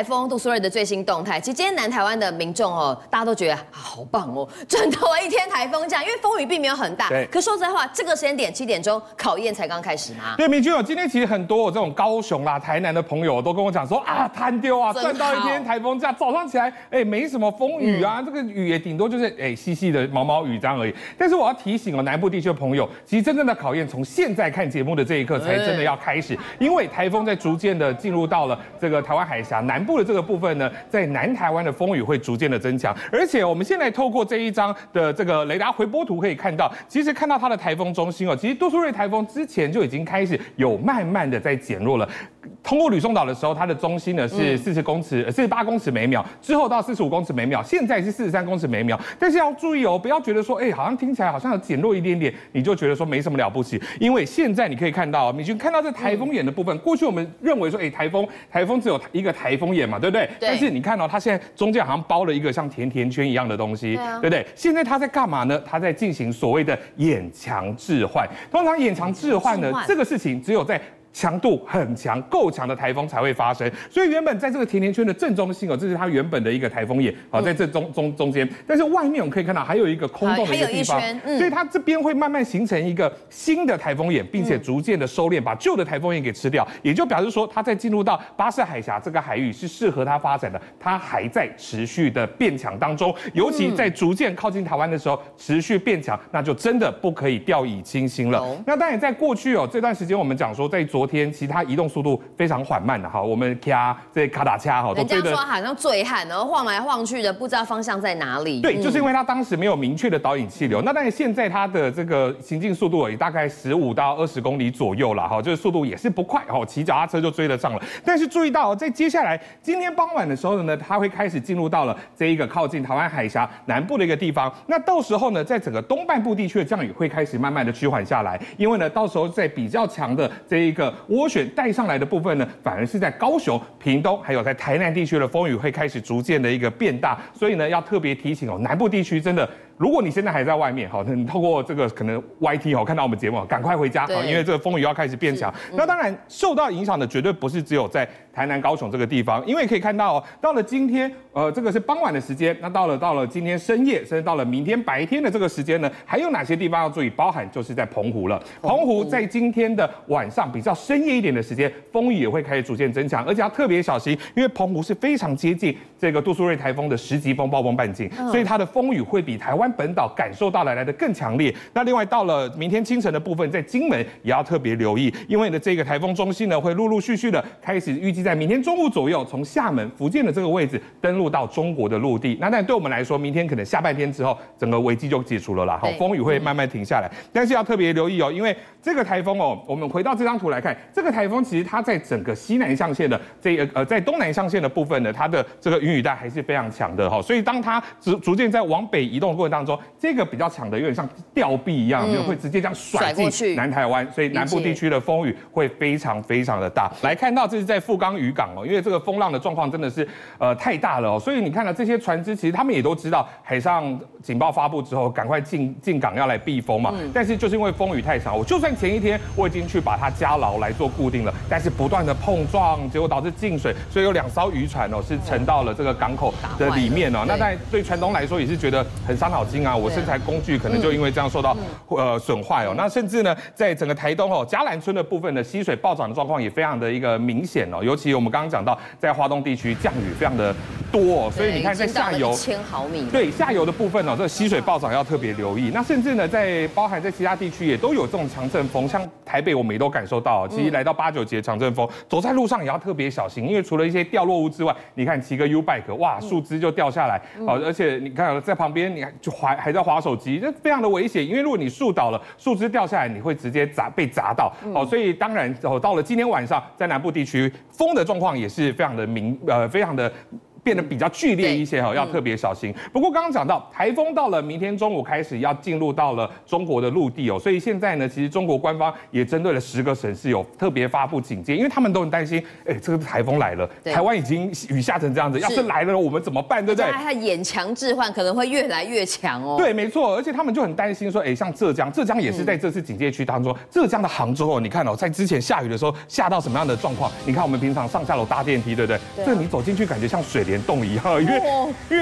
台风杜苏芮的最新动态，其实今天南台湾的民众哦，大家都觉得啊好棒哦，赚到了一天台风假，因为风雨并没有很大。对。可说实在话，这个时间点七点钟，考验才刚开始嘛。对，明君哦，今天其实很多我这种高雄啦、台南的朋友都跟我讲说啊，贪丢啊，赚到一天台风假，早上起来哎，没什么风雨啊，嗯、这个雨也顶多就是哎细细的毛毛雨这样而已。但是我要提醒哦，南部地区的朋友，其实真正的考验从现在看节目的这一刻才真的要开始，因为台风在逐渐的进入到了这个台湾海峡南部的这个部分呢，在南台湾的风雨会逐渐的增强，而且我们现在透过这一张的这个雷达回波图可以看到，其实看到它的台风中心哦，其实杜苏芮台风之前就已经开始有慢慢的在减弱了。通过吕宋岛的时候，它的中心呢是四十公尺，四十八公尺每秒，之后到四十五公尺每秒，现在是四十三公尺每秒。但是要注意哦，不要觉得说，哎，好像听起来好像有减弱一点点，你就觉得说没什么了不起。因为现在你可以看到，明君看到这台风眼的部分，过去我们认为说，哎，台风台风只有一个台风眼嘛，对不对？对。但是你看到它现在中间好像包了一个像甜甜圈一样的东西，对，啊、对不对？现在它在干嘛呢？它在进行所谓的眼墙置换。通常眼墙置换呢，这个事情只有在强度很强、够强的台风才会发生，所以原本在这个甜甜圈的正中心哦，这是它原本的一个台风眼，好，在这中中中间，但是外面我们可以看到还有一个空洞的一个地方，所以它这边会慢慢形成一个新的台风眼，并且逐渐的收敛，把旧的台风眼给吃掉，也就表示说它在进入到巴士海峡这个海域是适合它发展的，它还在持续的变强当中，尤其在逐渐靠近台湾的时候持续变强，那就真的不可以掉以轻心了。那当然在过去哦这段时间我们讲说在昨天其实它移动速度非常缓慢的哈，我们卡这卡打掐哈，人家说好像醉汉，然后晃来晃去的，不知道方向在哪里。对，就是因为它当时没有明确的导引气流。那但是现在它的这个行进速度也大概十五到二十公里左右了哈，就是速度也是不快哈，骑脚踏车就追得上了。但是注意到在接下来今天傍晚的时候呢，它会开始进入到了这一个靠近台湾海峡南部的一个地方。那到时候呢，在整个东半部地区的降雨会开始慢慢的趋缓下来，因为呢，到时候在比较强的这一个涡旋带上来的部分呢，反而是在高雄、屏东，还有在台南地区的风雨会开始逐渐的一个变大，所以呢，要特别提醒哦，南部地区真的。如果你现在还在外面，好，你透过这个可能 YT 哦看到我们节目，赶快回家，好，因为这个风雨要开始变强。那当然受到影响的绝对不是只有在台南、高雄这个地方，因为可以看到哦，到了今天，呃，这个是傍晚的时间，那到了到了今天深夜，甚至到了明天白天的这个时间呢，还有哪些地方要注意？包含就是在澎湖了。澎湖在今天的晚上比较深夜一点的时间，风雨也会开始逐渐增强，而且要特别小心，因为澎湖是非常接近这个杜苏芮台风的十级风暴风半径，所以它的风雨会比台湾本岛感受到来来的更强烈。那另外到了明天清晨的部分，在金门也要特别留意，因为呢这个台风中心呢会陆陆续续的开始，预计在明天中午左右从厦门、福建的这个位置登陆到中国的陆地。那但对我们来说，明天可能下半天之后，整个危机就解除了啦。好，风雨会慢慢停下来，但是要特别留意哦，因为这个台风哦，我们回到这张图来看，这个台风其实它在整个西南象限的这个呃在东南象限的部分呢，它的这个云雨带还是非常强的哈。所以当它逐逐渐在往北移动的过程当中，这个比较强的，有点像吊臂一样，就会直接这样甩进南台湾，所以南部地区的风雨会非常非常的大。来看到这是在富冈渔港哦，因为这个风浪的状况真的是呃太大了哦，所以你看到这些船只，其实他们也都知道海上警报发布之后，赶快进进港要来避风嘛。但是就是因为风雨太长，我就算前一天我已经去把它加牢来做固定了，但是不断的碰撞，结果导致进水，所以有两艘渔船哦是沉到了这个港口的里面哦。那在对船东来说也是觉得很伤脑筋啊，我。身材工具可能就因为这样受到呃损坏哦，那甚至呢，在整个台东哦，嘉兰村的部分的溪水暴涨的状况也非常的一个明显哦，尤其我们刚刚讲到，在华东地区降雨非常的多哦，所以你看在下游千毫米，对下游的部分哦，这个溪水暴涨要特别留意。那甚至呢，在包含在其他地区也都有这种强阵风，像台北我们也都感受到，其实来到八九级的强阵风，走在路上也要特别小心，因为除了一些掉落物之外，你看骑个 U bike，哇，树枝就掉下来哦，而且你看在旁边，你还就还还在滑手机，这非常的危险，因为如果你树倒了，树枝掉下来，你会直接砸被砸到。哦，所以当然哦，到了今天晚上，在南部地区风的状况也是非常的明，呃，非常的。变得比较剧烈一些哈，要特别小心。不过刚刚讲到台风到了明天中午开始要进入到了中国的陆地哦，所以现在呢，其实中国官方也针对了十个省市有特别发布警戒，因为他们都很担心，哎，这个台风来了，台湾已经雨下成这样子，要是来了我们怎么办，对不对？它眼强置换可能会越来越强哦。对，没错，而且他们就很担心说，哎，像浙江，浙江也是在这次警戒区当中，浙江的杭州哦，你看哦，在之前下雨的时候下到什么样的状况？你看我们平常上下楼搭电梯，对不对？这你走进去感觉像水帘洞一样。因为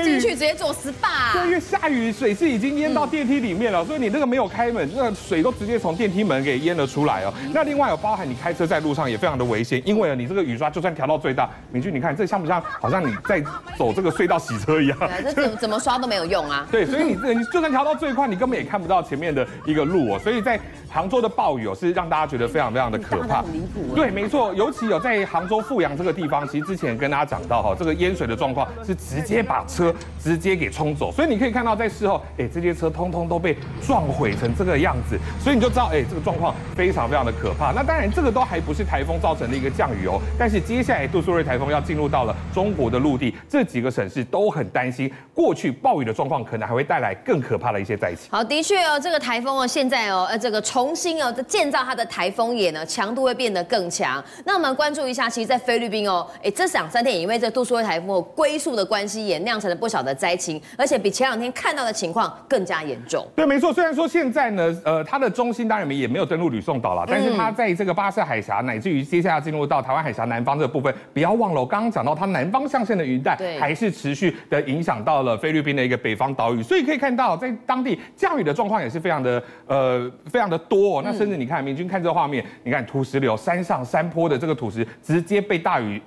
进去直接做 SPA，对，因为下雨水是已经淹到电梯里面了，所以你那个没有开门，那个水都直接从电梯门给淹了出来哦。那另外有包含你开车在路上也非常的危险，因为你这个雨刷就算调到最大，明俊你看这像不像好像你在走这个隧道洗车一样？对，这怎么 怎么刷都没有用啊。对，所以你你就算调到最快，你根本也看不到前面的一个路哦。所以在杭州的暴雨哦，是让大家觉得非常非常的可怕。离谱。对，没错，尤其有在杭州富阳这个地方，其实之前跟大家讲到哈，这个淹水的状况是直接把车直接给冲走，所以你可以看到在事后，哎，这些车通通都被撞毁成这个样子，所以你就知道，哎，这个状况非常非常的可怕。那当然，这个都还不是台风造成的一个降雨哦，但是接下来杜苏芮台风要进入到了中国的陆地，这几个省市都很担心，过去暴雨的状况可能还会带来更可怕的一些灾情。好，的确哦，这个台风哦，现在哦，呃，这个重新哦，建造它的台风眼呢，强度会变得更强。那我们关注一下，其实，在菲律宾哦，哎，这两三天也因为这杜苏芮台风龟速的关系，也酿成了不小的灾情，而且比前两天看到的情况更加严重。对，没错。虽然说现在呢，呃，它的中心当然也没有登陆吕宋岛了，但是它在这个巴士海峡，乃至于接下来进入到台湾海峡南方这个部分，不要忘了，我刚刚讲到它南方象限的云带，还是持续的影响到了菲律宾的一个北方岛屿，所以可以看到在当地降雨的状况也是非常的呃非常的多。那甚至你看，明君看这个画面，你看土石流，山上山坡的这个土石直接被大雨。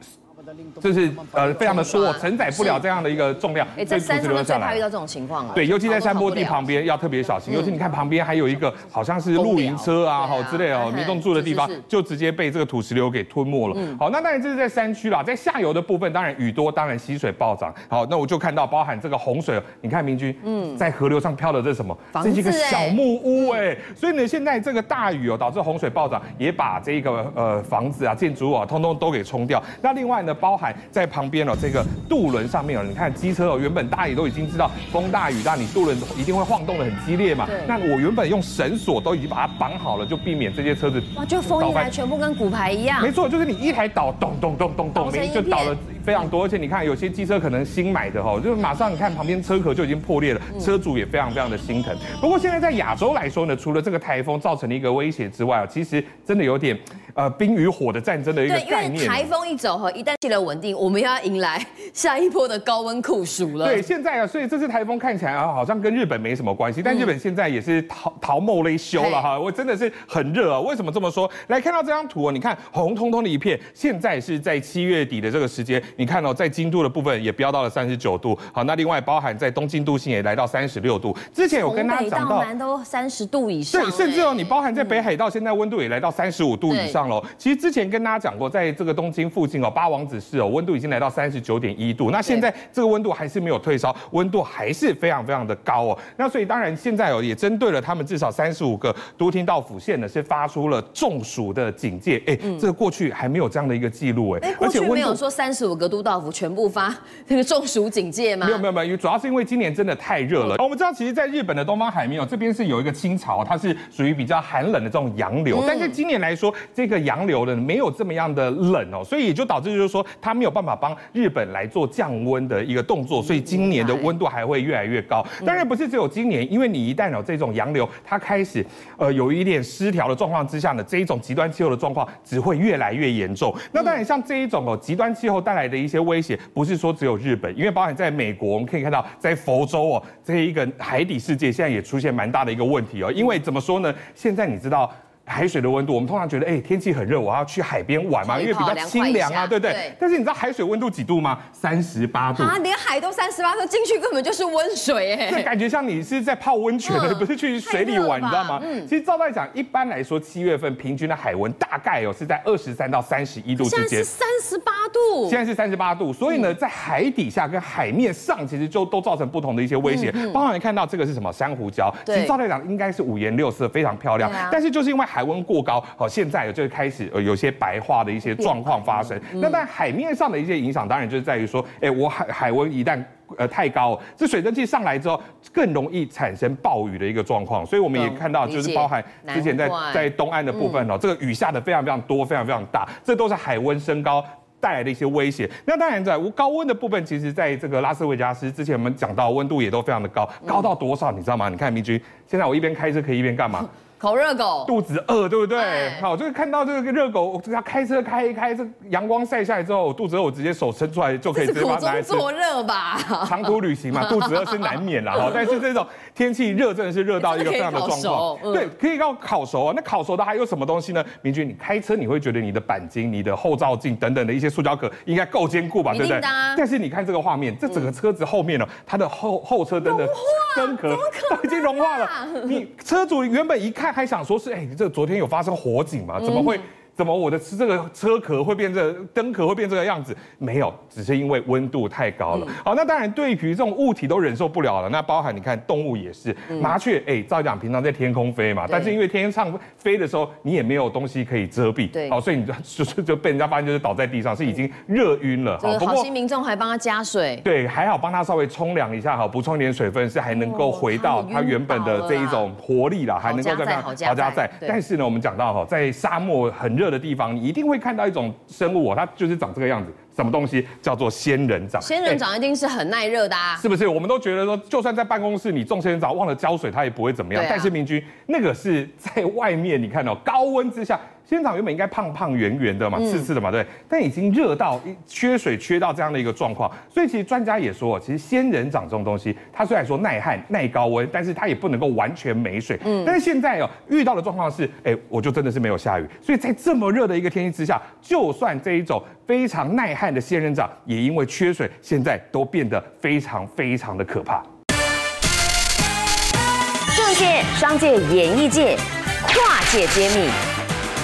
就是呃，非常的多，承载不了这样的一个重量，哎，在山上最怕遇到这种情况了。对，尤其在山坡地旁边要特别小心。尤其你看旁边还有一个好像是露营车啊，好之类哦，民众住的地方就直接被这个土石流给吞没了。好，那当然这是在山区啦，在下游的部分，当然雨多，当然溪水暴涨。好，那我就看到包含这个洪水，你看明君，嗯，在河流上漂的这是什么？这是一个小木屋哎，所以呢，现在这个大雨哦，导致洪水暴涨，也把这个呃房子啊、建筑物啊，通通都给冲掉。那另外呢，包含在旁边哦，这个渡轮上面哦，你看机车哦，原本大家也都已经知道风大雨大，你渡轮一定会晃动的很激烈嘛。对。那我原本用绳索都已经把它绑好了，就避免这些车子。哇，就风一来，全部跟骨牌一样。没错，就是你一台倒，咚咚咚咚咚，就倒了非常多。而且你看，有些机车可能新买的哈，就是马上你看旁边车壳就已经破裂了，车主也非常非常的心疼。不过现在在亚洲来说呢，除了这个台风造成的一个威胁之外啊，其实真的有点。呃，冰与火的战争的一个概念。对，因为台风一走哈，一旦气流稳定，我们要迎来下一波的高温酷暑了。对，现在啊，所以这次台风看起来啊，好像跟日本没什么关系，但日本现在也是逃逃冒雷修了哈。我真的是很热啊，为什么这么说？来看到这张图哦，你看红彤彤的一片，现在是在七月底的这个时间，你看哦，在京都的部分也飙到了三十九度。好，那另外包含在东京都心也来到三十六度。之前有跟大家讲到，南都三十度以上。对，甚至哦，你包含在北海道，现在温度也来到三十五度以上了。其实之前。跟大家讲过，在这个东京附近哦，八王子市哦，温度已经来到三十九点一度。那现在这个温度还是没有退烧，温度还是非常非常的高哦。那所以当然现在哦，也针对了他们至少三十五个都听到府县呢，是发出了中暑的警戒。哎，这个过去还没有这样的一个记录哎。而且没有说三十五个都道府全部发那个中暑警戒吗？没有没有没有，主要是因为今年真的太热了。我们知道，其实，在日本的东方海面哦，这边是有一个清潮，它是属于比较寒冷的这种洋流。但是今年来说，这个洋流呢，没有这么样的。冷哦，所以也就导致就是说，它没有办法帮日本来做降温的一个动作，所以今年的温度还会越来越高。当然不是只有今年，因为你一旦有这种洋流，它开始呃有一点失调的状况之下呢，这一种极端气候的状况只会越来越严重。那当然像这一种哦极端气候带来的一些威胁，不是说只有日本，因为包含在美国，我们可以看到在佛州哦这一个海底世界现在也出现蛮大的一个问题哦，因为怎么说呢？现在你知道。海水的温度，我们通常觉得，哎，天气很热，我要去海边玩嘛，因为比较清凉啊，对不对？对。但是你知道海水温度几度吗？三十八度啊，连海都三十八度，进去根本就是温水，哎，这感觉像你是在泡温泉的，不是去水里玩，你知道吗？嗯。其实照来讲，一般来说，七月份平均的海温大概哦是在二十三到三十一度之间。现在是三十八度。现在是三十八度，所以呢，在海底下跟海面上，其实就都造成不同的一些威胁。包括你看到这个是什么珊瑚礁，其实照来讲应该是五颜六色，非常漂亮。但是就是因为海温过高，好，现在就开始有些白化的一些状况发生。那在海面上的一些影响，当然就是在于说，哎，我海海温一旦呃太高，这水蒸气上来之后，更容易产生暴雨的一个状况。所以我们也看到，就是包含之前在在东岸的部分哦，这个雨下的非常非常多，非常非常大，这都是海温升高带来的一些威胁。那当然在高温的部分，其实在这个拉斯维加斯之前我们讲到温度也都非常的高，高到多少你知道吗？你看明君，现在我一边开车可以一边干嘛？烤热狗，肚子饿，对不对？好，就是看到这个热狗，我要开车开一开，这阳光晒下来之后，我肚子饿，我直接手伸出来就可以直接把它拿来吃。做热吧，长途旅行嘛，肚子饿是难免啦。哈，但是这种天气热，真的是热到一个非常的状况。对，可以要烤熟啊。那烤熟的还有什么东西呢？明君，你开车你会觉得你的钣金、你的后照镜等等的一些塑胶壳应该够坚固吧？对不对？但是你看这个画面，这整个车子后面呢，它的后后车灯的灯壳都已经融化了。你车主原本一看还想说是哎。这昨天有发生火警吗？怎么会？怎么我的这个车壳会变这灯壳会变这个样子？没有，只是因为温度太高了。好，那当然对于这种物体都忍受不了了。那包含你看动物也是，麻雀哎，照讲平常在天空飞嘛，但是因为天上飞的时候你也没有东西可以遮蔽，对，好，所以你就 就就被人家发现就是倒在地上，是已经热晕了。好，好心民众还帮他加水，对，还好帮他稍微冲凉一下，好，补充一点水分，是还能够回到他原本的这一种活力啦，还能够在好家在。但是呢，我们讲到哈，在沙漠很热的地方，你一定会看到一种生物，它就是长这个样子。什么东西叫做仙人掌？仙人掌一定是很耐热的啊，是不是？我们都觉得说，就算在办公室你种仙人掌忘了浇水，它也不会怎么样。但是明君，那个是在外面，你看到高温之下。仙人掌原本应该胖胖圆圆的嘛，刺刺的嘛，对，但已经热到缺水缺到这样的一个状况，所以其实专家也说，其实仙人掌这种东西，它虽然说耐旱耐高温，但是它也不能够完全没水。嗯，但是现在哦，遇到的状况是，哎，我就真的是没有下雨，所以在这么热的一个天气之下，就算这一种非常耐旱的仙人掌，也因为缺水，现在都变得非常非常的可怕。政界、商界、演艺界，跨界揭秘。